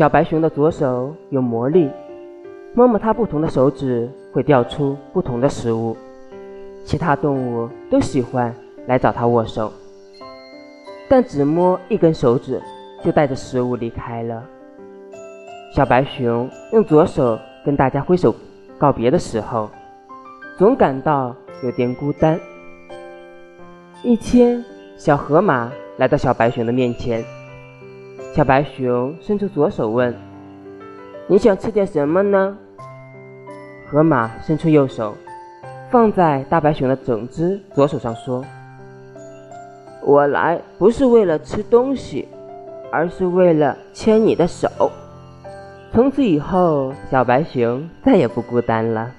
小白熊的左手有魔力，摸摸它不同的手指会掉出不同的食物，其他动物都喜欢来找它握手，但只摸一根手指就带着食物离开了。小白熊用左手跟大家挥手告别的时候，总感到有点孤单。一天，小河马来到小白熊的面前。小白熊伸出左手问：“你想吃点什么呢？”河马伸出右手，放在大白熊的整只左手上说：“我来不是为了吃东西，而是为了牵你的手。”从此以后，小白熊再也不孤单了。